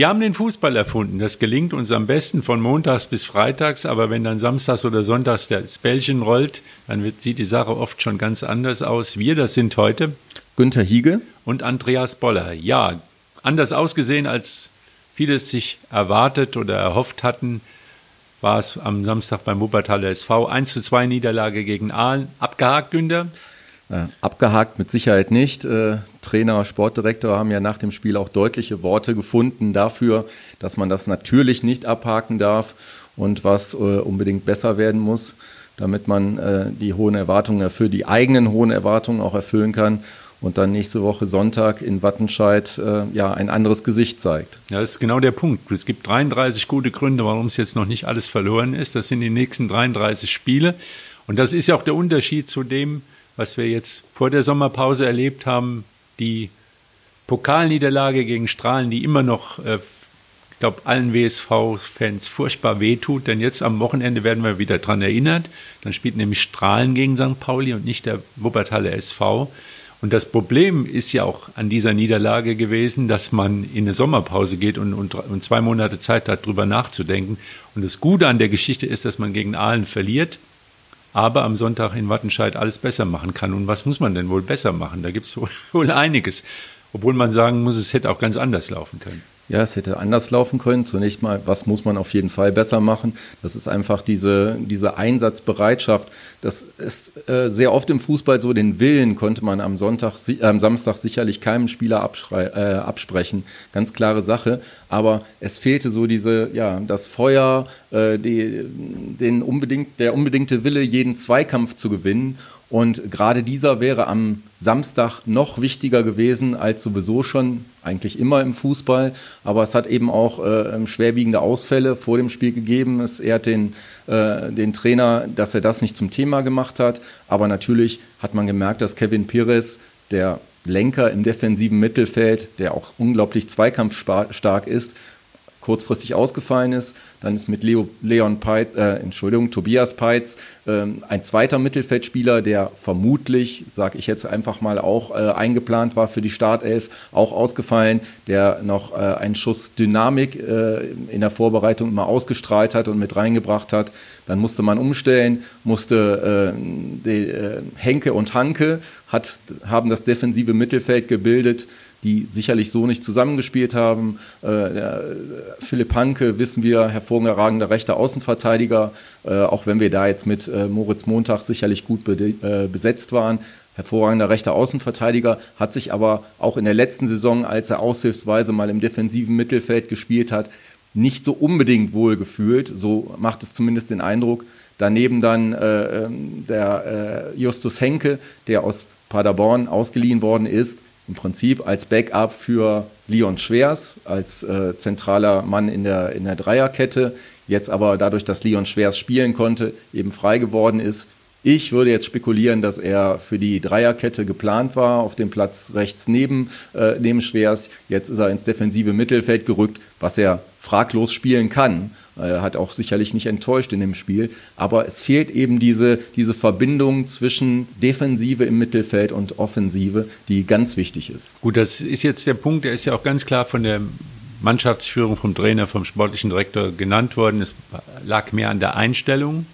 Wir haben den Fußball erfunden. Das gelingt uns am besten von montags bis freitags, aber wenn dann samstags oder sonntags das Bällchen rollt, dann wird, sieht die Sache oft schon ganz anders aus. Wir, das sind heute Günther Hiege und Andreas Boller. Ja, anders ausgesehen, als viele es sich erwartet oder erhofft hatten, war es am Samstag beim Wuppertaler SV 1 zu 2 Niederlage gegen Aalen. Abgehakt, Günther? Äh, abgehakt mit Sicherheit nicht. Äh, Trainer, Sportdirektor haben ja nach dem Spiel auch deutliche Worte gefunden dafür, dass man das natürlich nicht abhaken darf und was äh, unbedingt besser werden muss, damit man die hohen Erwartungen erfüllt, die eigenen hohen Erwartungen auch erfüllen kann und dann nächste Woche Sonntag in Wattenscheid ja ein anderes Gesicht zeigt. Ja, das ist genau der Punkt. Es gibt 33 gute Gründe, warum es jetzt noch nicht alles verloren ist. Das sind die nächsten 33 Spiele. Und das ist ja auch der Unterschied zu dem, was wir jetzt vor der Sommerpause erlebt haben, die Pokalniederlage gegen Strahlen, die immer noch, äh, ich glaube, allen WSV-Fans furchtbar wehtut, denn jetzt am Wochenende werden wir wieder daran erinnert. Dann spielt nämlich Strahlen gegen St. Pauli und nicht der Wuppertaler SV. Und das Problem ist ja auch an dieser Niederlage gewesen, dass man in eine Sommerpause geht und, und, und zwei Monate Zeit hat, darüber nachzudenken. Und das Gute an der Geschichte ist, dass man gegen Aalen verliert aber am Sonntag in Wattenscheid alles besser machen kann. Und was muss man denn wohl besser machen? Da gibt es wohl einiges. Obwohl man sagen muss, es hätte auch ganz anders laufen können. Ja, es hätte anders laufen können. Zunächst mal, was muss man auf jeden Fall besser machen? Das ist einfach diese, diese Einsatzbereitschaft. Das ist äh, sehr oft im Fußball so, den Willen konnte man am Sonntag, äh, am Samstag sicherlich keinem Spieler äh, absprechen. Ganz klare Sache. Aber es fehlte so diese, ja, das Feuer, äh, die, den unbedingt, der unbedingte Wille, jeden Zweikampf zu gewinnen. Und gerade dieser wäre am Samstag noch wichtiger gewesen als sowieso schon eigentlich immer im Fußball. Aber es hat eben auch äh, schwerwiegende Ausfälle vor dem Spiel gegeben. Es ehrt den, äh, den Trainer, dass er das nicht zum Thema gemacht hat. Aber natürlich hat man gemerkt, dass Kevin Pires, der Lenker im defensiven Mittelfeld, der auch unglaublich zweikampfstark ist, kurzfristig ausgefallen ist. Dann ist mit Leo, Leon Peitz, äh, Entschuldigung, Tobias Peitz äh, ein zweiter Mittelfeldspieler, der vermutlich, sage ich jetzt einfach mal, auch äh, eingeplant war für die Startelf, auch ausgefallen, der noch äh, einen Schuss Dynamik äh, in der Vorbereitung immer ausgestrahlt hat und mit reingebracht hat. Dann musste man umstellen, musste äh, die, Henke und Hanke hat, haben das defensive Mittelfeld gebildet die sicherlich so nicht zusammengespielt haben. Äh, Philipp Hanke, wissen wir, hervorragender rechter Außenverteidiger, äh, auch wenn wir da jetzt mit äh, Moritz Montag sicherlich gut be äh, besetzt waren. Hervorragender rechter Außenverteidiger, hat sich aber auch in der letzten Saison, als er aushilfsweise mal im defensiven Mittelfeld gespielt hat, nicht so unbedingt wohl gefühlt. So macht es zumindest den Eindruck. Daneben dann äh, ähm, der äh, Justus Henke, der aus Paderborn ausgeliehen worden ist, im Prinzip als Backup für Leon Schwers, als äh, zentraler Mann in der, in der Dreierkette. Jetzt aber dadurch, dass Leon Schwers spielen konnte, eben frei geworden ist. Ich würde jetzt spekulieren, dass er für die Dreierkette geplant war, auf dem Platz rechts neben, äh, neben Schwers. Jetzt ist er ins defensive Mittelfeld gerückt, was er fraglos spielen kann. Er hat auch sicherlich nicht enttäuscht in dem Spiel. Aber es fehlt eben diese, diese Verbindung zwischen Defensive im Mittelfeld und Offensive, die ganz wichtig ist. Gut, das ist jetzt der Punkt, der ist ja auch ganz klar von der Mannschaftsführung, vom Trainer, vom sportlichen Direktor genannt worden. Es lag mehr an der Einstellung.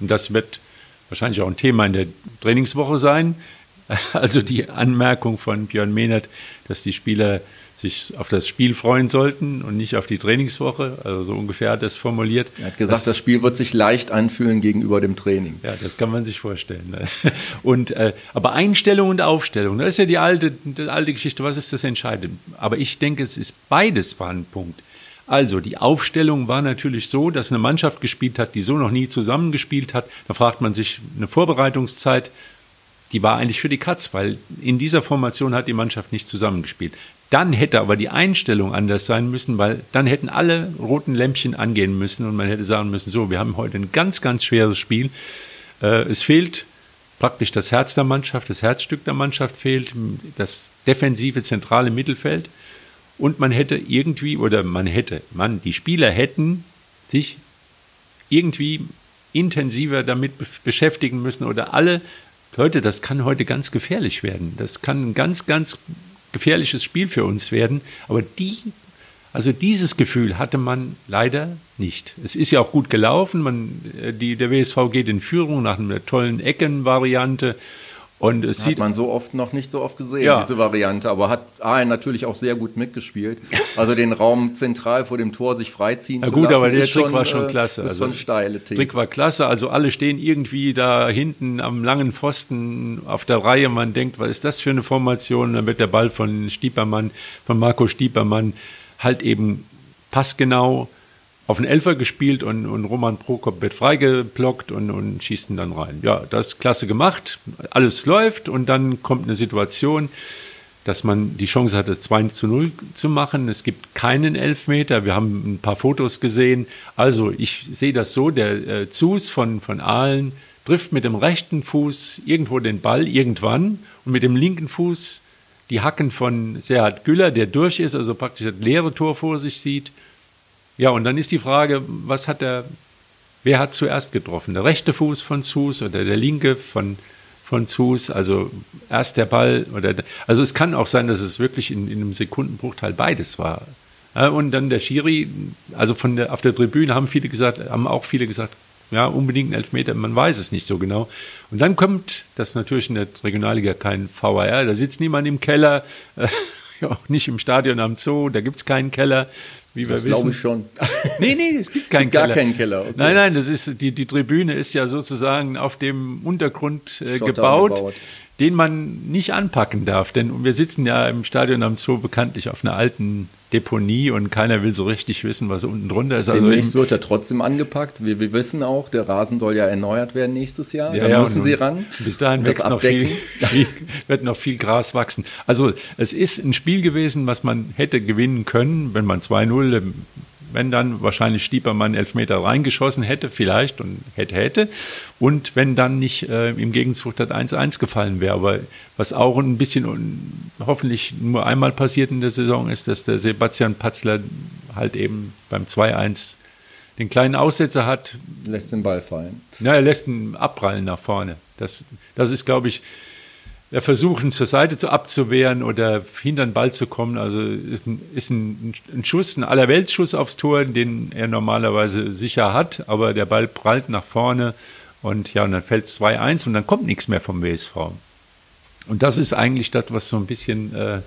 Und das wird wahrscheinlich auch ein Thema in der Trainingswoche sein. Also die Anmerkung von Björn Mehnert, dass die Spieler sich auf das Spiel freuen sollten und nicht auf die Trainingswoche. Also so ungefähr hat er es formuliert. Er hat gesagt, das, das, Spiel wird sich leicht anfühlen gegenüber dem Training. Ja, das kann man sich vorstellen. Ne? Und, äh, aber Einstellung und Aufstellung, das ist ja die alte, die alte Geschichte. Was ist das Entscheidende? Aber ich denke, es ist beides war ein Punkt. Also die Aufstellung war natürlich so, dass eine Mannschaft gespielt hat, die so noch nie zusammengespielt hat. Da fragt man sich eine Vorbereitungszeit, die war eigentlich für die Katz, weil in dieser Formation hat die Mannschaft nicht zusammengespielt. Dann hätte aber die Einstellung anders sein müssen, weil dann hätten alle roten Lämpchen angehen müssen und man hätte sagen müssen, so, wir haben heute ein ganz, ganz schweres Spiel. Äh, es fehlt praktisch das Herz der Mannschaft, das Herzstück der Mannschaft fehlt, das defensive zentrale Mittelfeld. Und man hätte irgendwie, oder man hätte, man, die Spieler hätten sich irgendwie intensiver damit beschäftigen müssen oder alle Leute, das kann heute ganz gefährlich werden. Das kann ein ganz, ganz gefährliches Spiel für uns werden. Aber die Also dieses Gefühl hatte man leider nicht. Es ist ja auch gut gelaufen. Man, äh, die, der WSV geht in Führung nach einer tollen Eckenvariante. Und es hat sieht man so oft noch nicht so oft gesehen, Ja. diese Variante. Aber hat Aalen natürlich auch sehr gut mitgespielt. Also den Raum zentral vor dem Tor sich freiziehen Ja zu gut, lassen, aber der Trick war schon äh, klasse. Ist schon steile These. Trick war klasse. Also alle stehen irgendwie da hinten am langen Pfosten auf der Reihe. Man denkt, was ist das für eine Formation? Dann wird der Ball von Stiepermann, von Marco Stiepermann halt eben passgenau auf den Elfer gespielt und, und Roman Prokop wird freigeblockt und, und schießt ihn dann rein. Ja, das ist klasse gemacht. Alles läuft und dann kommt eine Situation, dass man die Chance hatte, 2 zu 0 zu machen. Es gibt keinen Elfmeter. Wir haben ein paar Fotos gesehen. Also ich sehe das so, der äh, Zus von, von Aalen trifft mit dem rechten Fuß irgendwo den Ball irgendwann und mit dem linken Fuß die Hacken von Serhat Güller, der durch ist, also praktisch das leere Tor vor sich sieht. Ja, und dann ist die Frage, was hat der, wer hat zuerst getroffen? Der rechte Fuß von Zus oder der linke von, von Zus? Also erst der Ball oder, der- also es kann auch sein, dass es wirklich in, in einem Sekundenbruchteil beides war. Und dann der Schiri, also von der, auf der Tribüne haben viele gesagt, haben auch viele gesagt, ja, unbedingt ein Elfmeter, man weiß es nicht so genau. Und dann kommt, das natürlich in der Regionalliga kein VAR, da sitzt niemand im Keller, äh, auch nicht im Stadion am Zoo, da gibt's keinen Keller, wie wir das glaube ich schon. Nee, nee, es gibt keinen Gar Keller. keinen Keller, okay. Nein, nein, das ist, die, die Tribüne ist ja sozusagen auf dem Untergrund äh, gebaut, gebaut. Den man nicht anpacken darf. Denn wir sitzen ja im Stadion am Zoo bekanntlich auf einer alten Deponie und keiner will so richtig wissen, was unten drunter ist. Also Demnächst im- wird er trotzdem angepackt. Wir, wir wissen auch, der Rasen soll ja erneuert werden nächstes Jahr. Ja, da ja, müssen sie ran. Bis dahin wächst noch viel, viel, wird noch viel Gras wachsen. Also es ist ein Spiel gewesen, was man hätte gewinnen können, wenn man 2-0, ähm, wenn dann wahrscheinlich Stiepermann Elfmeter reingeschossen hätte, vielleicht und hätte, hätte. Und wenn dann nicht äh, im Gegenzug das 1-1 gefallen wäre. Aber was auch ein bisschen hoffentlich nur einmal passiert in der Saison ist, dass der Sebastian Patzler halt eben beim 2-1 den kleinen Aussetzer hat, Lässt den Ball fallen. ja, er lässt ihn abprallen nach vorne. Das, das ist, glaube ich, der Versuch, ihn zur Seite zu abzuwehren oder hinter den Ball zu kommen. Also ist ein, ist ein, ein Schuss, ein Allerweltsschuss aufs Tor, den er normalerweise sicher hat, aber der Ball prallt nach vorne und ja, und dann fällt es 2-1 und dann kommt nichts mehr vom WSV. Und das ist eigentlich das, was so ein bisschen, äh,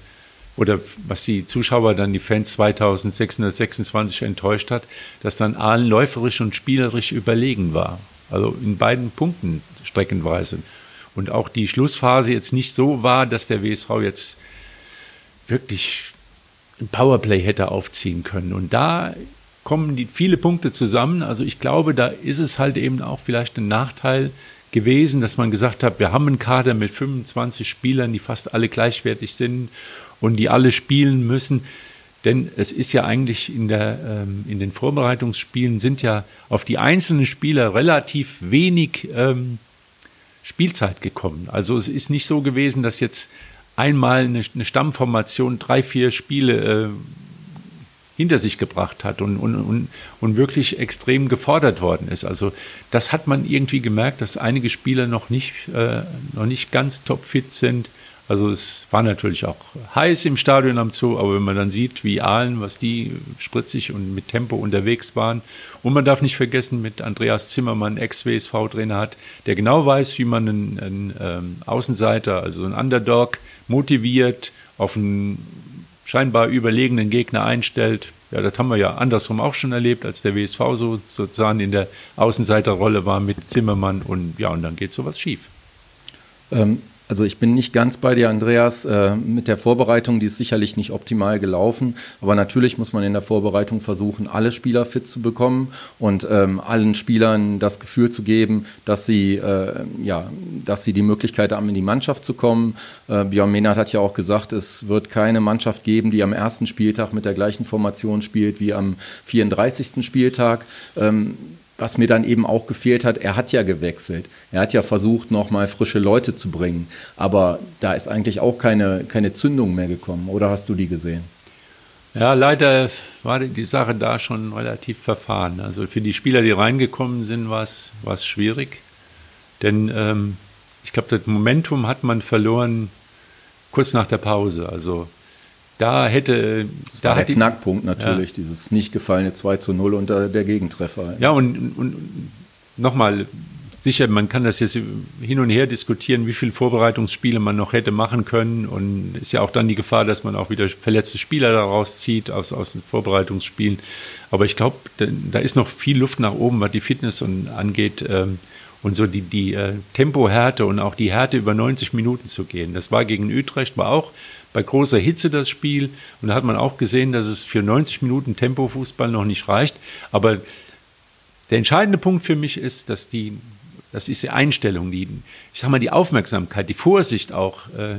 oder was die Zuschauer dann, die Fans 2626 enttäuscht hat, dass dann Aalen läuferisch und spielerisch überlegen war. Also in beiden Punkten streckenweise. Und auch die Schlussphase jetzt nicht so war, dass der WSV jetzt wirklich ein Powerplay hätte aufziehen können. Und da kommen die viele Punkte zusammen. Also ich glaube, da ist es halt eben auch vielleicht ein Nachteil gewesen, dass man gesagt hat, wir haben einen Kader mit 25 Spielern, die fast alle gleichwertig sind und die alle spielen müssen. Denn es ist ja eigentlich in, der, ähm, in den Vorbereitungsspielen sind ja auf die einzelnen Spieler relativ wenig ähm, Spielzeit gekommen. Also es ist nicht so gewesen, dass jetzt einmal eine, eine Stammformation drei, vier Spiele äh, hinter sich gebracht hat und, und, und, und wirklich extrem gefordert worden ist. Also das hat man irgendwie gemerkt, dass einige Spieler noch nicht, äh, noch nicht ganz topfit sind. Also es war natürlich auch heiß im Stadion am Zoo, aber wenn man dann sieht, wie Aalen, was die spritzig und mit Tempo unterwegs waren. Und man darf nicht vergessen, mit Andreas Zimmermann, Ex-WSV-Trainer hat, der genau weiß, wie man einen, einen ähm, Außenseiter, also einen Underdog, motiviert, auf einen scheinbar überlegenen Gegner einstellt. Ja, das haben wir ja andersrum auch schon erlebt, als der WSV so sozusagen in der Außenseiterrolle war mit Zimmermann und ja, und dann geht sowas schief. Ähm, also ich bin nicht ganz bei dir, Andreas. Äh, mit der Vorbereitung, die ist sicherlich nicht optimal gelaufen. Aber natürlich muss man in der Vorbereitung versuchen, alle Spieler fit zu bekommen und ähm, allen Spielern das Gefühl zu geben, dass sie, äh, ja, dass sie die Möglichkeit haben, in die Mannschaft zu kommen. Äh, Björn Mehnert hat ja auch gesagt, es wird keine Mannschaft geben, die am ersten Spieltag mit der gleichen Formation spielt wie am 34. Spieltag. Ähm, was mir dann eben auch gefehlt hat, er hat ja gewechselt. Er hat ja versucht, nochmal frische Leute zu bringen. Aber da ist eigentlich auch keine, keine Zündung mehr gekommen. Oder hast du die gesehen? Ja, leider war die Sache da schon relativ verfahren. Also für die Spieler, die reingekommen sind, war es schwierig. Denn ähm, ich glaube, das Momentum hat man verloren kurz nach der Pause. Also da hätte. Das da war der Knackpunkt natürlich, ja. dieses nicht gefallene 2 zu 0 und der Gegentreffer. Ja, und, und nochmal, sicher, man kann das jetzt hin und her diskutieren, wie viele Vorbereitungsspiele man noch hätte machen können. Und ist ja auch dann die Gefahr, dass man auch wieder verletzte Spieler daraus zieht aus, aus den Vorbereitungsspielen. Aber ich glaube, da, ist noch viel Luft nach oben, was die Fitness und, angeht. Ähm, und so die, die äh, Tempohärte und auch die Härte über 90 Minuten zu gehen. Das war gegen Utrecht, war auch bei großer Hitze das Spiel. Und da hat man auch gesehen, dass es für 90 Minuten Tempofußball noch nicht reicht. Aber der entscheidende Punkt für mich ist, dass die, das ist die Einstellung, die, ich sag mal, die Aufmerksamkeit, die Vorsicht auch äh,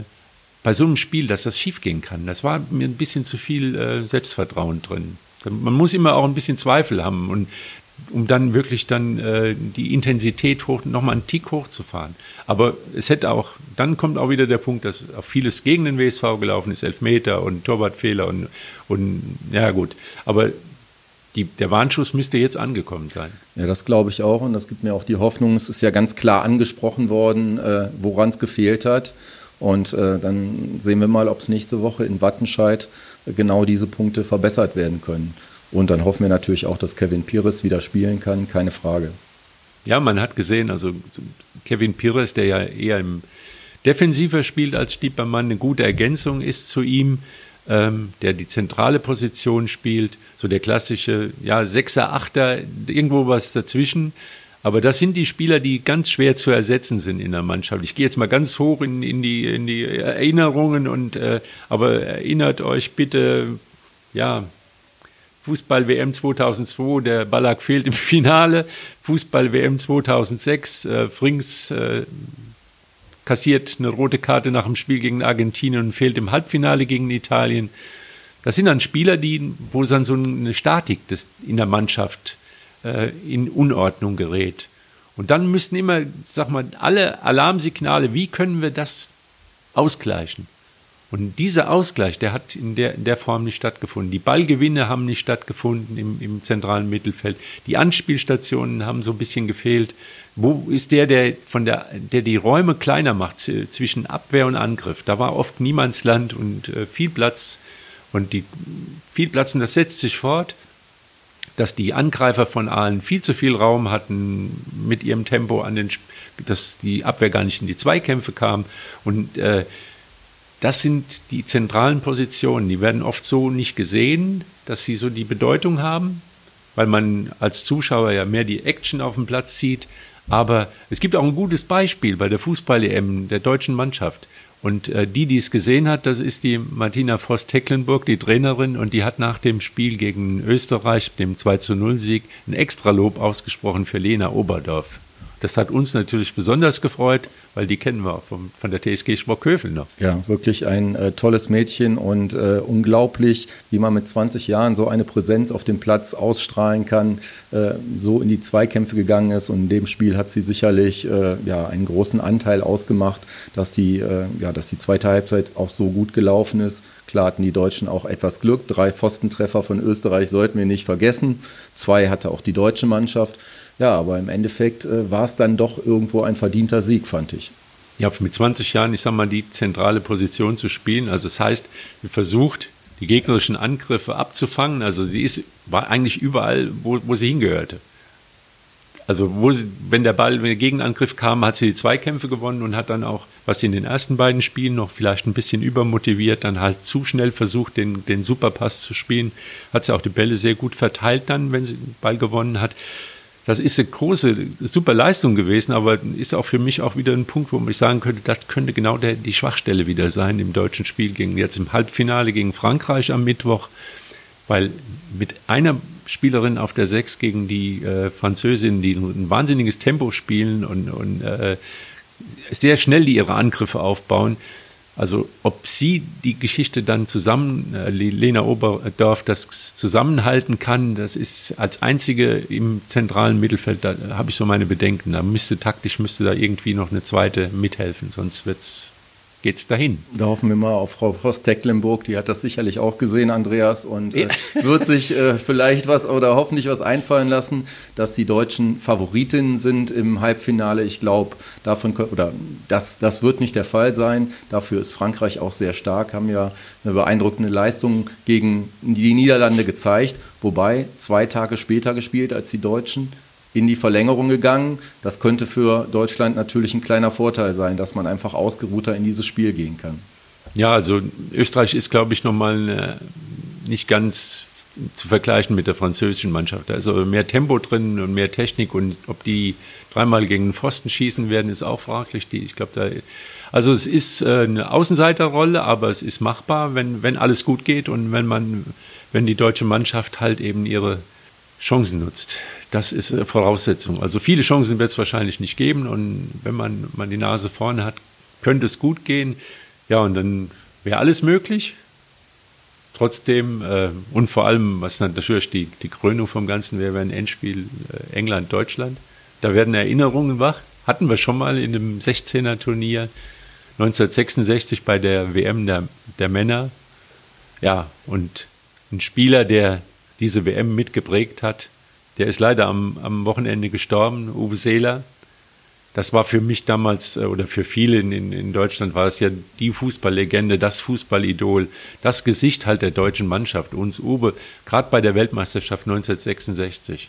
bei so einem Spiel, dass das schiefgehen kann. Das war mir ein bisschen zu viel äh, Selbstvertrauen drin. Man muss immer auch ein bisschen Zweifel haben und um dann wirklich dann äh, die Intensität hoch, nochmal einen Tick hochzufahren. Aber es hätte auch, dann kommt auch wieder der Punkt, dass auch vieles gegen den WSV gelaufen ist, Elfmeter und Torwartfehler und, und ja gut. Aber die, der Warnschuss müsste jetzt angekommen sein. Ja, das glaube ich auch und das gibt mir auch die Hoffnung, es ist ja ganz klar angesprochen worden, äh, woran es gefehlt hat. Und äh, dann sehen wir mal, ob es nächste Woche in Wattenscheid genau diese Punkte verbessert werden können. Und dann hoffen wir natürlich auch, dass Kevin Pires wieder spielen kann, keine Frage. Ja, man hat gesehen, also Kevin Pires, der ja eher im Defensiver spielt als Stiepermann, eine gute Ergänzung ist zu ihm, ähm, der die zentrale Position spielt, so der klassische, ja, Sechser, Achter, irgendwo was dazwischen. Aber das sind die Spieler, die ganz schwer zu ersetzen sind in der Mannschaft. Ich gehe jetzt mal ganz hoch in, in, die, in die Erinnerungen und äh, aber erinnert euch bitte, ja, Fußball-WM 2002, der Ballack fehlt im Finale. Fußball-WM 2006, äh, Frings äh, kassiert eine rote Karte nach dem Spiel gegen Argentinien und fehlt im Halbfinale gegen Italien. Das sind dann Spieler, die, wo dann so eine Statik des, in der Mannschaft äh, in Unordnung gerät. Und dann müssten immer, sag mal, alle Alarmsignale, wie können wir das ausgleichen? Und dieser Ausgleich, der hat in der, in der Form nicht stattgefunden. Die Ballgewinne haben nicht stattgefunden im, im zentralen Mittelfeld. Die Anspielstationen haben so ein bisschen gefehlt. Wo ist der, der von der, der die Räume kleiner macht zwischen Abwehr und Angriff? Da war oft Niemandsland und äh, viel Platz. Und die, viel Platz, und das setzt sich fort, dass die Angreifer von Aalen viel zu viel Raum hatten mit ihrem Tempo an den, dass die Abwehr gar nicht in die Zweikämpfe kam. Und äh, das sind die zentralen Positionen. Die werden oft so nicht gesehen, dass sie so die Bedeutung haben, weil man als Zuschauer ja mehr die Action auf dem Platz sieht. Aber es gibt auch ein gutes Beispiel bei der Fußball-EM der deutschen Mannschaft. Und äh, die, die es gesehen hat, das ist die Martina Voss-Tecklenburg, die Trainerin, und die hat nach dem Spiel gegen Österreich, dem 2 zu 0 Sieg, ein Extralob ausgesprochen für Lena Oberdorf. Das hat uns natürlich besonders gefreut, weil die kennen wir vom, von der TSG Schmockhövel noch. Ja, wirklich ein äh, tolles Mädchen und äh, unglaublich, wie man mit 20 Jahren so eine Präsenz auf dem Platz ausstrahlen kann, äh, so in die Zweikämpfe gegangen ist. Und in dem Spiel hat sie sicherlich äh, ja, einen großen Anteil ausgemacht, dass die, äh, ja, dass die zweite Halbzeit auch so gut gelaufen ist. Klar hatten die Deutschen auch etwas Glück. Drei Pfostentreffer von Österreich sollten wir nicht vergessen. Zwei hatte auch die deutsche Mannschaft. Ja, aber im Endeffekt äh, war es dann doch irgendwo ein verdienter Sieg, fand ich. Ja, mit 20 Jahren, ich sag mal, die zentrale Position zu spielen. Also das heißt, wir versucht, die gegnerischen Angriffe abzufangen. Also sie ist, war eigentlich überall, wo, wo sie hingehörte. Also wo sie, wenn der Ball, wenn der Gegenangriff kam, hat sie die Zweikämpfe gewonnen und hat dann auch, was sie in den ersten beiden Spielen noch vielleicht ein bisschen übermotiviert, dann halt zu schnell versucht, den, den Superpass zu spielen, hat sie auch die Bälle sehr gut verteilt dann, wenn sie den Ball gewonnen hat. Das ist eine große, super Leistung gewesen, aber ist auch für mich auch wieder ein Punkt, wo ich sagen könnte, das könnte genau der, die Schwachstelle wieder sein im deutschen Spiel gegen jetzt im Halbfinale gegen Frankreich am Mittwoch, weil mit einer Spielerin auf der Sechs gegen die äh, Französin, die ein wahnsinniges Tempo spielen und, und äh, sehr schnell die ihre Angriffe aufbauen, also ob sie die Geschichte dann zusammen, äh, Lena Oberdorf, das zusammenhalten kann, das ist als einzige im zentralen Mittelfeld, da habe ich so meine Bedenken. Da müsste taktisch, müsste da irgendwie noch eine zweite mithelfen, sonst wird es geht es dahin. Da hoffen wir mal auf Frau Post-Tecklenburg, die hat das sicherlich auch gesehen, Andreas, und äh, wird sich äh, vielleicht was oder hoffentlich was einfallen lassen, dass die Deutschen Favoritinnen sind im Halbfinale. Ich glaube, davon oder das, das wird nicht der Fall sein. Dafür ist Frankreich auch sehr stark, haben ja eine beeindruckende Leistung gegen die Niederlande gezeigt, wobei zwei Tage später gespielt als die Deutschen in die Verlängerung gegangen. Das könnte für Deutschland natürlich ein kleiner Vorteil sein, dass man einfach ausgeruhter in dieses Spiel gehen kann. Ja, also Österreich ist, glaube ich, nochmal äh, nicht ganz zu vergleichen mit der französischen Mannschaft. Da ist aber mehr Tempo drin und mehr Technik und ob die dreimal gegen den Pfosten schießen werden, ist auch fraglich. Ich glaube, da, also es ist äh, eine Außenseiterrolle, aber es ist machbar, wenn, wenn alles gut geht und wenn man, wenn die deutsche Mannschaft halt eben ihre Chancen nutzt. Das ist eine Voraussetzung. Also viele Chancen wird es wahrscheinlich nicht geben und wenn man, man die Nase vorne hat, könnte es gut gehen. Ja, und dann wäre alles möglich. Trotzdem äh, und vor allem, was natürlich die, die Krönung vom Ganzen wäre, wäre ein Endspiel äh, England-Deutschland. Da werden Erinnerungen wach. Hatten wir schon mal in dem 16er-Turnier 1966 bei der WM der, der Männer. Ja, und ein Spieler, der diese WM mitgeprägt hat. Der ist leider am, am Wochenende gestorben, Uwe Seeler. Das war für mich damals äh, oder für viele in, in Deutschland war es ja die Fußballlegende, das Fußballidol, das Gesicht halt der deutschen Mannschaft, uns Uwe, gerade bei der Weltmeisterschaft 1966.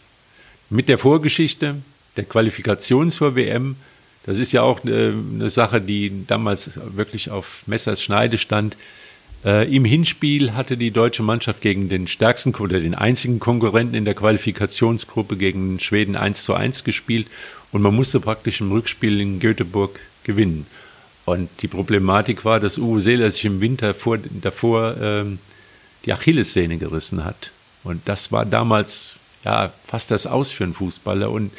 Mit der Vorgeschichte, der Qualifikation zur WM, das ist ja auch eine, äh, eine Sache, die damals wirklich auf Messers Schneide stand. Äh, Im Hinspiel hatte die deutsche Mannschaft gegen den stärksten oder den einzigen Konkurrenten in der Qualifikationsgruppe gegen Schweden 1 zu 1 gespielt und man musste praktisch im Rückspiel in Göteborg gewinnen. Und die Problematik war, dass Uwe Seeler sich im Winter vor, davor ähm, die Achillessehne gerissen hat. Und das war damals ja fast das Aus für einen Fußballer. Und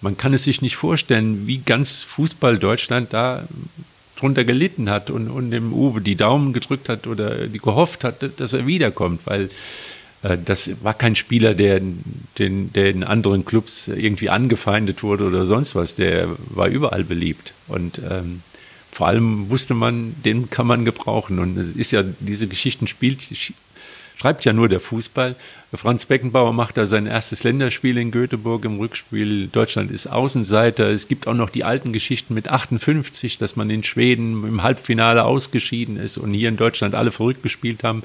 man kann es sich nicht vorstellen, wie ganz Fußball Deutschland da drunter gelitten hat und, und dem Uwe die Daumen gedrückt hat oder die gehofft hat, dass er wiederkommt, weil äh, das war kein Spieler, der, den, der in anderen Clubs irgendwie angefeindet wurde oder sonst was. Der war überall beliebt. Und ähm, vor allem wusste man, den kann man gebrauchen. Und es ist ja, diese Geschichten spielt, schreibt ja nur der Fußball. Franz Beckenbauer macht da sein erstes Länderspiel in Göteborg im Rückspiel. Deutschland ist Außenseiter. Es gibt auch noch die alten Geschichten mit 58, dass man in Schweden im Halbfinale ausgeschieden ist und hier in Deutschland alle verrückt gespielt haben.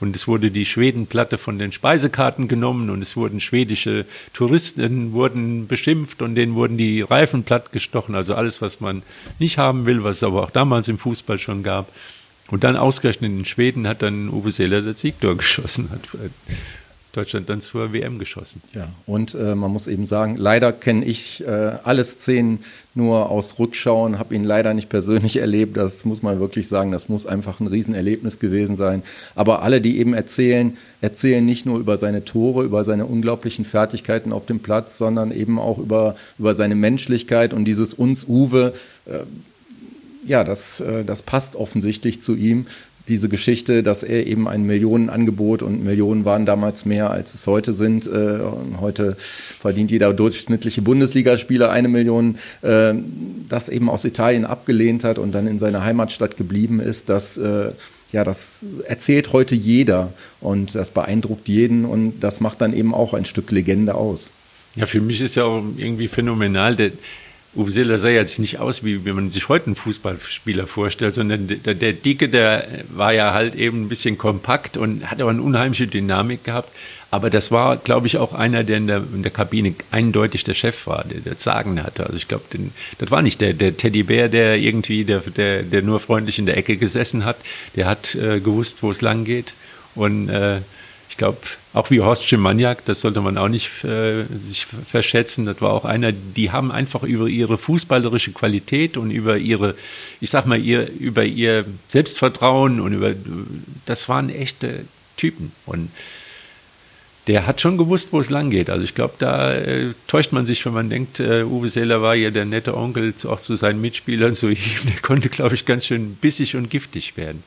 Und es wurde die Schwedenplatte von den Speisekarten genommen und es wurden schwedische Touristen wurden beschimpft und denen wurden die Reifen platt gestochen. Also alles, was man nicht haben will, was es aber auch damals im Fußball schon gab. Und dann ausgerechnet in Schweden hat dann Uwe Seeler das Siegtor geschossen, hat Deutschland dann zur WM geschossen. Ja, und äh, man muss eben sagen, leider kenne ich äh, alle Szenen nur aus Rückschauen, habe ihn leider nicht persönlich erlebt. Das muss man wirklich sagen, das muss einfach ein Riesenerlebnis gewesen sein. Aber alle, die eben erzählen, erzählen nicht nur über seine Tore, über seine unglaublichen Fertigkeiten auf dem Platz, sondern eben auch über, über seine Menschlichkeit und dieses uns Uwe. Äh, ja, das, äh, das passt offensichtlich zu ihm. Diese Geschichte, dass er eben ein Millionenangebot und Millionen waren damals mehr, als es heute sind. Äh, heute verdient jeder durchschnittliche Bundesligaspieler eine Million, äh, das eben aus Italien abgelehnt hat und dann in seiner Heimatstadt geblieben ist, das ja, das erzählt heute jeder und das beeindruckt jeden und das macht dann eben auch ein Stück Legende aus. Ja, für mich ist ja auch irgendwie phänomenal, der, Uwe Seeler sah jetzt nicht aus, wie, wie man sich heute einen Fußballspieler vorstellt, sondern der, der Dicke, der war ja halt eben ein bisschen kompakt und hat aber eine unheimliche Dynamik gehabt. Aber das war, glaube ich, auch einer, der in der, in der Kabine eindeutig der Chef war, der das Sagen hatte. Also ich glaube, das war nicht der, der Teddybär, der irgendwie, der, der, der nur freundlich in der Ecke gesessen hat. Der hat äh, gewusst, wo es lang geht. Und äh, glaube, auch wie Horst Schimaniak, das sollte man auch nicht äh, sich verschätzen, das war auch einer, die haben einfach über ihre fußballerische Qualität und über ihre, ich sag mal, ihr, über ihr Selbstvertrauen und über, das waren echte Typen. Und der hat schon gewusst, wo es lang geht. Also ich glaube, da äh, täuscht man sich, wenn man denkt, äh, Uwe Seeler war ja der nette Onkel, auch zu seinen Mitspielern, ihm, der konnte, glaube ich, ganz schön bissig und giftig werden.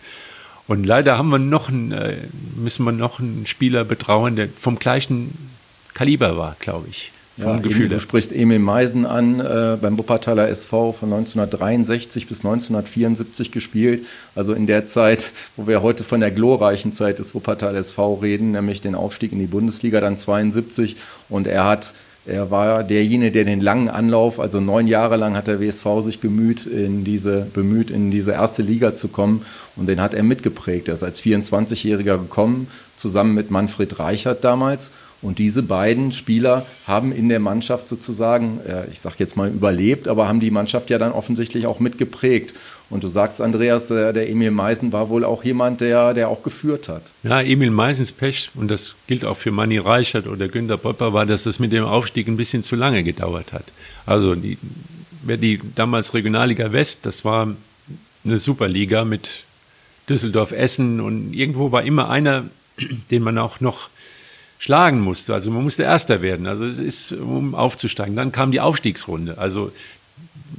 Und leider haben wir noch einen, äh, müssen wir noch einen Spieler betrauen, der vom gleichen Kaliber war, glaube ich. Ja, Emil, du sprichst Emil Meisen an, äh, beim Wuppertaler SV von 1963 bis 1974 gespielt. Also in der Zeit, wo wir heute von der glorreichen Zeit des Wuppertaler SV reden, nämlich den Aufstieg in die Bundesliga dann 72. Und er hat er war derjenige, der den langen Anlauf, also neun Jahre lang hat der WSV sich gemüht, in diese, bemüht, in diese erste Liga zu kommen. Und den hat er mitgeprägt. Er ist als 24-Jähriger gekommen, zusammen mit Manfred Reichert damals. Und diese beiden Spieler haben in der Mannschaft sozusagen, ich sage jetzt mal überlebt, aber haben die Mannschaft ja dann offensichtlich auch mitgeprägt. Und du sagst, Andreas, der Emil Meisen war wohl auch jemand, der, der auch geführt hat. Ja, Emil Meisens Pech, und das gilt auch für Manni Reichert oder Günter Popper, war, dass das mit dem Aufstieg ein bisschen zu lange gedauert hat. Also die, die damals Regionalliga West, das war eine Superliga mit Düsseldorf, Essen und irgendwo war immer einer, den man auch noch schlagen musste. Also man musste Erster werden. Also es ist, um aufzusteigen. Dann kam die Aufstiegsrunde. Also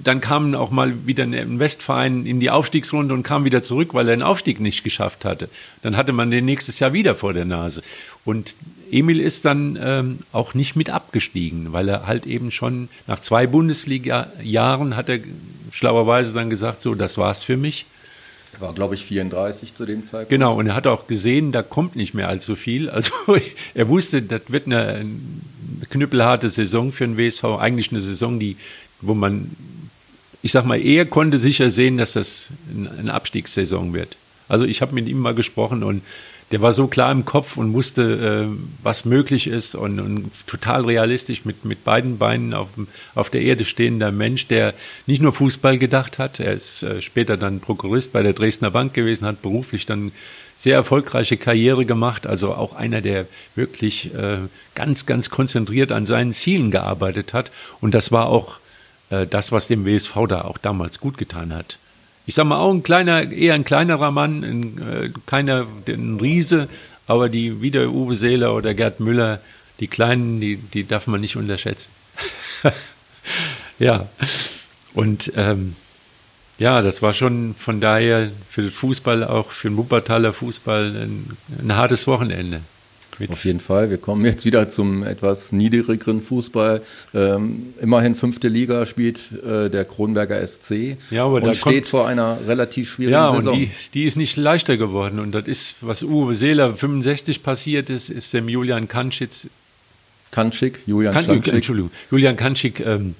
dann kam auch mal wieder ein Westverein in die Aufstiegsrunde und kam wieder zurück, weil er den Aufstieg nicht geschafft hatte. Dann hatte man den nächstes Jahr wieder vor der Nase. Und Emil ist dann ähm, auch nicht mit abgestiegen, weil er halt eben schon nach zwei Bundesliga-Jahren hat er schlauerweise dann gesagt, so, das war's für mich. Er war, glaube ich, 34 zu dem Zeitpunkt. Genau, und er hat auch gesehen, da kommt nicht mehr allzu viel. Also er wusste, das wird eine knüppelharte Saison für den WSV. Eigentlich eine Saison, die, wo man, ich sag mal, eher konnte sicher sehen, dass das eine Abstiegssaison wird. Also ich habe mit ihm mal gesprochen und der war so klar im Kopf und wusste, äh, was möglich ist und, und, total realistisch mit, mit beiden Beinen auf, auf der Erde stehender Mensch, der nicht nur Fußball gedacht hat, er ist äh, später dann Prokurist bei der Dresdner Bank gewesen, hat beruflich dann sehr erfolgreiche Karriere gemacht, also auch einer, der wirklich äh, ganz, ganz konzentriert an seinen Zielen gearbeitet hat und das war auch das, was dem WSV da auch damals gut getan hat ich sag mal, auch ein kleiner, eher ein kleinerer Mann, ein, äh, keiner, ein Riese, aber die, wie der Uwe Seeler oder Gerd Müller, die Kleinen, die, die darf man nicht unterschätzen. ja, und ähm, ja, das war schon von daher für den Fußball, auch für den Wuppertaler Fußball, ein, ein hartes Wochenende. Auf jeden Fall. Wir kommen jetzt wieder zum etwas niedrigeren Fußball. Ähm, immerhin fünfte Liga spielt äh, der Kronberger SC ja, aber und steht vor einer relativ schwierigen ja, Saison. Ja, und die, die, ist nicht leichter geworden. Und das ist, was Uwe Seeler 65 passiert ist, ist dem Julian Kanschitz. Kanschik, Julian kan Kanschik. Entschuldigung, Julian Kanschik. Ähm,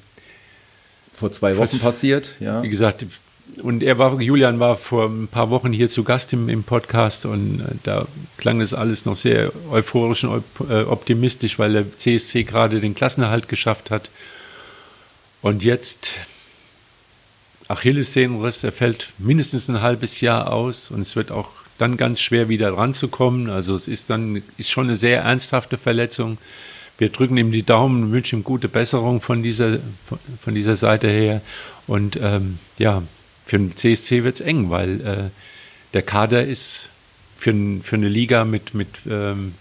vor zwei Wochen passiert, ja. Wie gesagt, und er war, Julian war vor ein paar Wochen hier zu Gast im, im Podcast und äh, da klang es alles noch sehr euphorisch und äh, optimistisch, weil der CSC gerade den Klassenerhalt geschafft hat. Und jetzt Achillessehnenriss, er fällt mindestens ein halbes Jahr aus und es wird auch dann ganz schwer wieder ranzukommen. Also es ist dann ist schon eine sehr ernsthafte Verletzung. Wir drücken ihm die Daumen und wünschen ihm gute Besserung von dieser, von dieser Seite her. Und ähm, ja, für den CSC wird es eng, weil äh, der Kader ist für, für eine Liga mit, mit, ähm,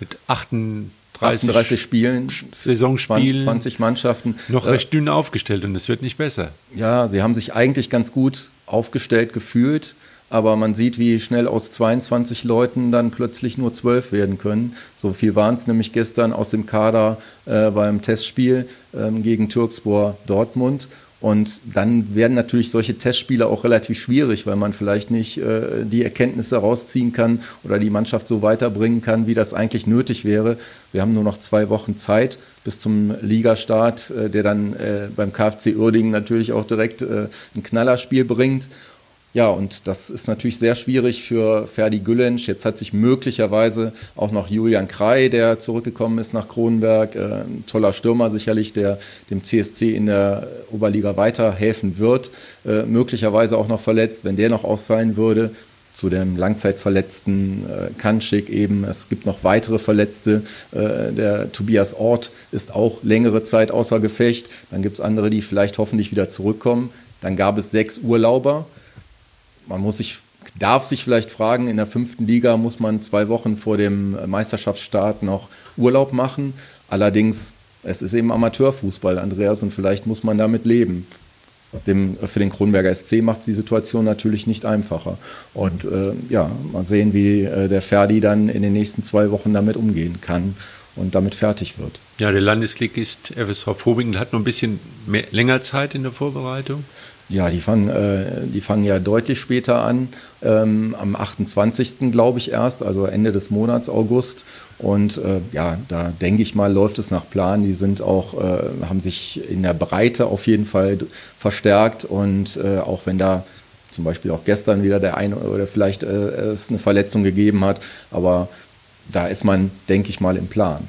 mit 38, 38 Spielen, Saisonspielen, 20 Mannschaften. Noch recht dünn aufgestellt und es wird nicht besser. Ja, sie haben sich eigentlich ganz gut aufgestellt gefühlt, aber man sieht, wie schnell aus 22 Leuten dann plötzlich nur 12 werden können. So viel waren es nämlich gestern aus dem Kader äh, beim Testspiel äh, gegen Türkspor Dortmund. Und dann werden natürlich solche Testspiele auch relativ schwierig, weil man vielleicht nicht äh, die Erkenntnisse rausziehen kann oder die Mannschaft so weiterbringen kann, wie das eigentlich nötig wäre. Wir haben nur noch zwei Wochen Zeit bis zum Ligastart, äh, der dann äh, beim KfC Uerdingen natürlich auch direkt äh, ein Knallerspiel bringt. Ja, und das ist natürlich sehr schwierig für Ferdi Güllensch. Jetzt hat sich möglicherweise auch noch Julian Krei, der zurückgekommen ist nach Kronenberg, äh, ein toller Stürmer sicherlich, der dem CSC in der Oberliga weiterhelfen wird, äh, möglicherweise auch noch verletzt. Wenn der noch ausfallen würde, zu dem Langzeitverletzten äh, Kanschik eben. Es gibt noch weitere Verletzte. Äh, der Tobias Ort ist auch längere Zeit außer Gefecht. Dann gibt es andere, die vielleicht hoffentlich wieder zurückkommen. Dann gab es sechs Urlauber man muss sich, darf sich vielleicht fragen, in der fünften Liga muss man zwei Wochen vor dem Meisterschaftsstart noch Urlaub machen. Allerdings, es ist eben Amateurfußball, Andreas, und vielleicht muss man damit leben. Dem, für den Kronberger SC macht es die Situation natürlich nicht einfacher. Und äh, ja, mal sehen, wie äh, der Ferdi dann in den nächsten zwei Wochen damit umgehen kann. und damit fertig wird. Ja, der Landesligist FSV Probingen hat noch ein bisschen mehr, länger Zeit in der Vorbereitung. Ja, die fangen, äh, die fangen ja deutlich später an, ähm, am 28. glaube ich erst, also Ende des Monats August. Und äh, ja, da denke ich mal, läuft es nach Plan. Die sind auch, äh, haben sich in der Breite auf jeden Fall verstärkt. Und äh, auch wenn da zum Beispiel auch gestern wieder der eine oder vielleicht äh, es eine Verletzung gegeben hat, aber da ist man, denke ich mal, im Plan.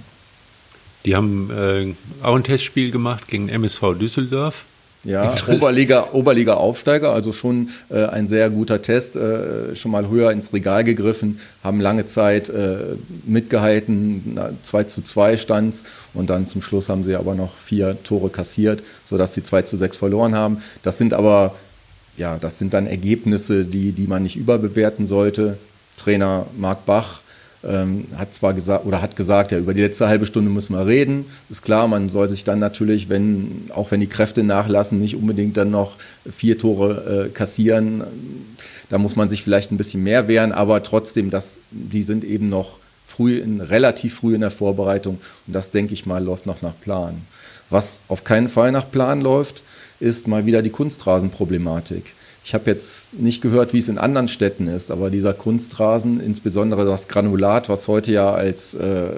Die haben äh, auch ein Testspiel gemacht gegen MSV Düsseldorf. Ja, Oberliga, Oberliga Aufsteiger, also schon äh, ein sehr guter Test, äh, schon mal höher ins Regal gegriffen, haben lange Zeit äh, mitgehalten, na, 2 zu 2 stand und dann zum Schluss haben sie aber noch vier Tore kassiert, sodass sie 2 zu 6 verloren haben. Das sind aber, ja, das sind dann Ergebnisse, die, die man nicht überbewerten sollte. Trainer Marc Bach ähm, hat zwar gesagt oder hat gesagt, ja, über die letzte halbe Stunde müssen wir reden. Ist klar, man soll sich dann natürlich, wenn, auch wenn die Kräfte nachlassen, nicht unbedingt dann noch vier Tore äh, kassieren. Da muss man sich vielleicht ein bisschen mehr wehren, aber trotzdem, das, die sind eben noch früh in, relativ früh in der Vorbereitung und das, denke ich mal, läuft noch nach Plan. Was auf keinen Fall nach Plan läuft, ist mal wieder die Kunstrasenproblematik. Ich habe jetzt nicht gehört, wie es in anderen Städten ist, aber dieser Kunstrasen, insbesondere das Granulat, was heute ja als, äh,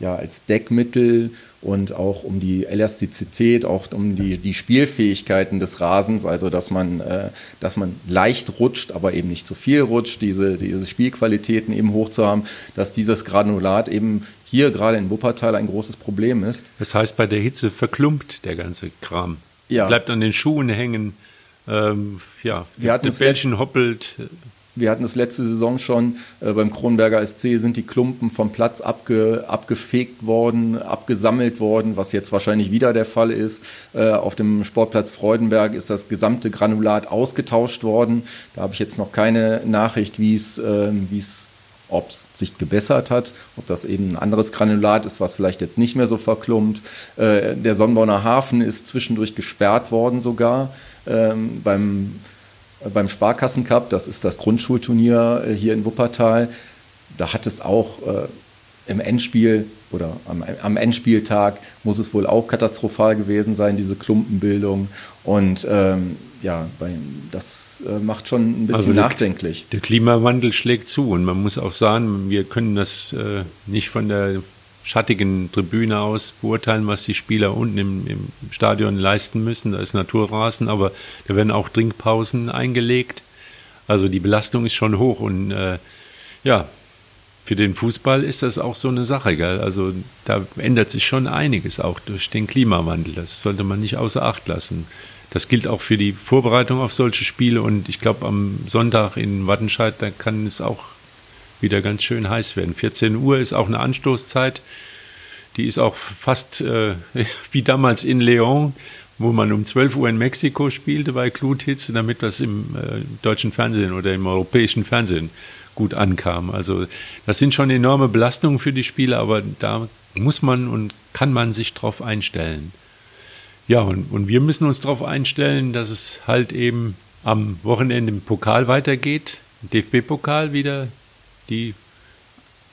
ja, als Deckmittel und auch um die Elastizität, auch um die, die Spielfähigkeiten des Rasens, also dass man, äh, dass man leicht rutscht, aber eben nicht zu viel rutscht, diese, diese Spielqualitäten eben hoch zu haben, dass dieses Granulat eben hier gerade in Wuppertal ein großes Problem ist. Das heißt, bei der Hitze verklumpt der ganze Kram. Ja. Bleibt an den Schuhen hängen ähm, ja, wir hatten das Bällchen hoppelt. Wir hatten es letzte Saison schon, äh, beim Kronberger SC sind die Klumpen vom Platz abge, abgefegt worden, abgesammelt worden, was jetzt wahrscheinlich wieder der Fall ist. Äh, auf dem Sportplatz Freudenberg ist das gesamte Granulat ausgetauscht worden. Da habe ich jetzt noch keine Nachricht, wie es, äh, wie es ob es sich gebessert hat, ob das eben ein anderes Granulat ist, was vielleicht jetzt nicht mehr so verklumpt. Äh, der Sonnenborner Hafen ist zwischendurch gesperrt worden sogar ähm, beim, äh, beim Sparkassencup, das ist das Grundschulturnier äh, hier in Wuppertal. Da hat es auch äh, im Endspiel oder am, am, Endspieltag muss es wohl auch katastrophal gewesen sein, diese Klumpenbildung. Und ähm, ja, das äh, macht schon ein bisschen also der, nachdenklich. Der Klimawandel schlägt zu und man muss auch sagen, wir können das äh, nicht von der schattigen Tribüne aus beurteilen, was die Spieler unten im, im Stadion leisten müssen. Da ist Naturrasen, aber da werden auch Trinkpausen eingelegt. Also die Belastung ist schon hoch und äh, ja, für den Fußball ist das auch so eine Sache. Gell? Also da ändert sich schon einiges auch durch den Klimawandel. Das sollte man nicht außer Acht lassen. Das gilt auch für die Vorbereitung auf solche Spiele und ich glaube am Sonntag in Wattenscheid, da kann es auch wieder ganz schön heiß werden. 14 Uhr ist auch eine Anstoßzeit. Die ist auch fast äh, wie damals in Leon, wo man um 12 Uhr in Mexiko spielte bei Gluthitze, damit das im äh, deutschen Fernsehen oder im europäischen Fernsehen gut ankam. Also das sind schon enorme Belastungen für die Spieler, aber da muss man und kann man sich drauf einstellen. Ja, und, und wir müssen uns darauf einstellen, dass es halt eben am Wochenende im Pokal weitergeht. DFB-Pokal wieder die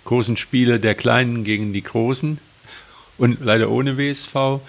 großen Spiele der Kleinen gegen die Großen und leider ohne WSV.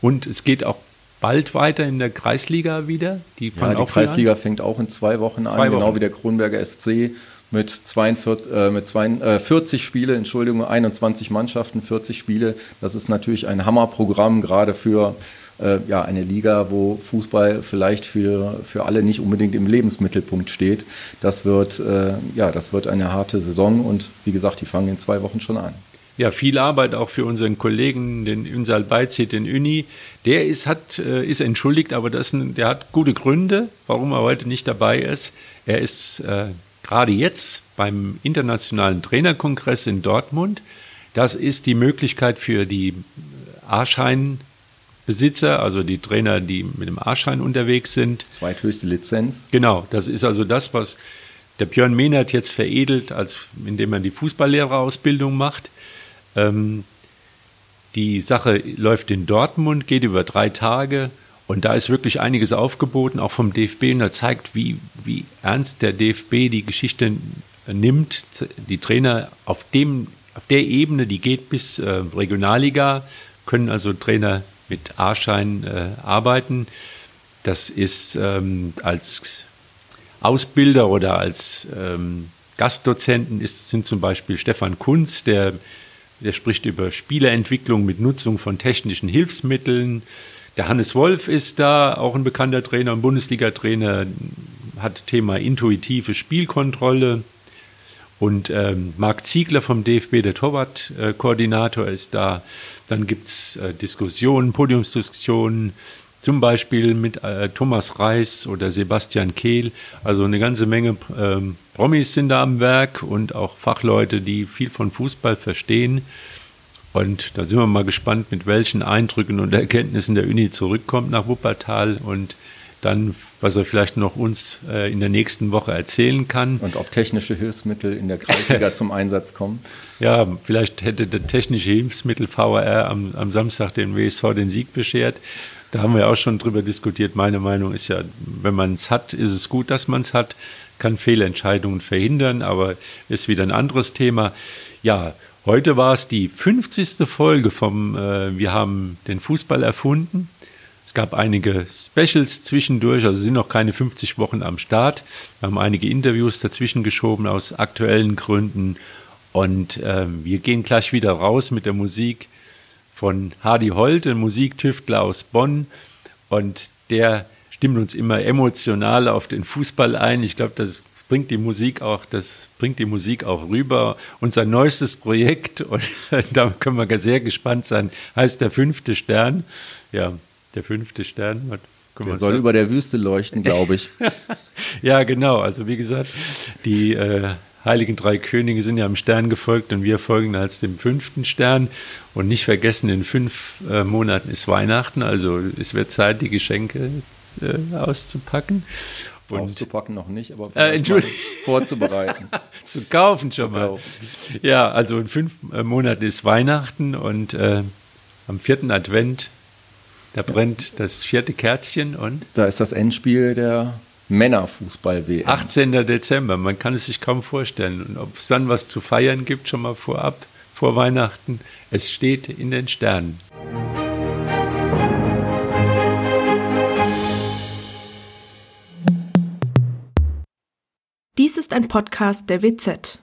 Und es geht auch bald weiter in der Kreisliga wieder. Die, ja, die Kreisliga fängt auch in zwei Wochen zwei an, genau Wochen. genau wie der Kronberger SC mit, 42, äh, mit zwei, äh, 40 Spiele, Entschuldigung, 21 Mannschaften, 40 Spiele. Das ist natürlich ein Hammerprogramm, gerade für äh, ja, eine Liga, wo Fußball vielleicht für, für alle nicht unbedingt im Lebensmittelpunkt steht. Das wird, äh, ja, das wird eine harte Saison und wie gesagt, die fangen in zwei Wochen schon an. Ja, viel Arbeit auch für unseren Kollegen, den Ünsal Beizit, den Uni. Der ist, hat, äh, ist entschuldigt, aber das, der hat gute Gründe, warum er heute nicht dabei ist. Er ist äh, gerade jetzt beim Internationalen Trainerkongress in Dortmund. Das ist die Möglichkeit für die A-Schein Besitzer, also die Trainer, die mit dem A-Schein unterwegs sind. Zweithöchste Lizenz. Genau, das ist also das, was der Björn Mehnert jetzt veredelt, als, indem er die Fußballlehrerausbildung macht. Ähm, die Sache läuft in Dortmund, geht über drei Tage und da ist wirklich einiges aufgeboten, auch vom DFB. Und da zeigt, wie, wie ernst der DFB die Geschichte nimmt, die Trainer auf dem auf der Ebene, die geht bis äh, Regionalliga, können also Trainer mit A-Schein äh, arbeiten. Das ist ähm, als Ausbilder oder als ähm, Gastdozenten ist, sind zum Beispiel Stefan Kunz, der, der spricht über Spieleentwicklung mit Nutzung von technischen Hilfsmitteln. Der Hannes Wolf ist da, auch ein bekannter Trainer, ein Bundesliga-Trainer, hat Thema intuitive Spielkontrolle. Und ähm, Marc Ziegler vom DFB, der Torwart-Koordinator, ist da. Dann gibt es äh, Diskussionen, Podiumsdiskussionen, zum Beispiel mit äh, Thomas Reis oder Sebastian Kehl. Also eine ganze Menge ähm, Promis sind da am Werk und auch Fachleute, die viel von Fußball verstehen. Und da sind wir mal gespannt, mit welchen Eindrücken und Erkenntnissen der Uni zurückkommt nach Wuppertal und dann, was er vielleicht noch uns äh, in der nächsten Woche erzählen kann. Und ob technische Hilfsmittel in der Kreisliga zum Einsatz kommen. Ja, vielleicht hätte der technische Hilfsmittel VR am, am Samstag den WSV den Sieg beschert. Da haben wir auch schon drüber diskutiert. Meine Meinung ist ja, wenn man es hat, ist es gut, dass man es hat, kann Fehlentscheidungen verhindern, aber ist wieder ein anderes Thema. Ja, heute war es die 50. Folge vom äh, Wir haben den Fußball erfunden. Es gab einige Specials zwischendurch, also sind noch keine 50 Wochen am Start. Wir haben einige Interviews dazwischen geschoben aus aktuellen Gründen. Und äh, wir gehen gleich wieder raus mit der Musik von Hardy Holt, ein Musiktüftler aus Bonn. Und der stimmt uns immer emotional auf den Fußball ein. Ich glaube, das bringt die Musik auch, das bringt die Musik auch rüber. Unser neuestes Projekt, und da können wir sehr gespannt sein, heißt der fünfte Stern. Ja, der fünfte Stern. Der soll sagen? über der Wüste leuchten, glaube ich. ja, genau. Also wie gesagt, die äh, heiligen drei Könige sind ja am Stern gefolgt und wir folgen als dem fünften Stern. Und nicht vergessen, in fünf äh, Monaten ist Weihnachten, also es wird Zeit, die Geschenke äh, auszupacken. Und, auszupacken noch nicht, aber äh, vorzubereiten. Zu kaufen schon Zu mal. Kaufen. Ja, also in fünf äh, Monaten ist Weihnachten und äh, am vierten Advent da brennt das vierte Kerzchen und. Da ist das Endspiel der Männerfußball-WM. 18. Dezember, man kann es sich kaum vorstellen. Und ob es dann was zu feiern gibt, schon mal vorab, vor Weihnachten, es steht in den Sternen. Dies ist ein Podcast der WZ.